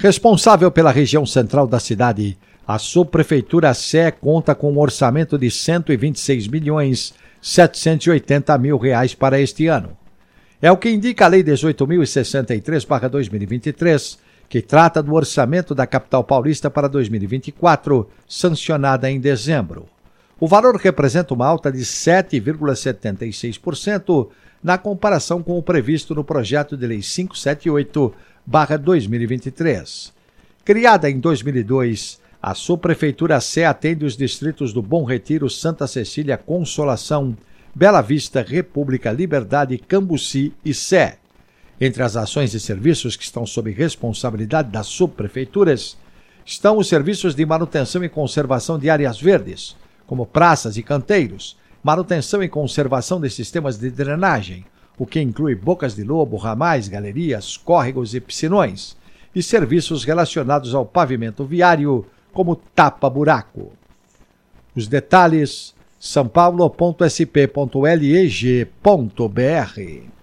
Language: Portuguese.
Responsável pela região central da cidade, a subprefeitura Sé conta com um orçamento de 126 milhões 780 mil reais para este ano. É o que indica a Lei 18.063-2023, que trata do orçamento da capital paulista para 2024, sancionada em dezembro. O valor representa uma alta de 7,76% na comparação com o previsto no projeto de Lei 578-2023. Criada em 2002, a subprefeitura Sé atende os distritos do Bom Retiro, Santa Cecília, Consolação, Bela Vista, República, Liberdade, Cambuci e Sé. Entre as ações e serviços que estão sob responsabilidade das subprefeituras estão os serviços de manutenção e conservação de áreas verdes, como praças e canteiros, manutenção e conservação de sistemas de drenagem, o que inclui bocas de lobo, ramais, galerias, córregos e piscinões, e serviços relacionados ao pavimento viário, como tapa-buraco. Os detalhes sãopaulo.sp.leg.br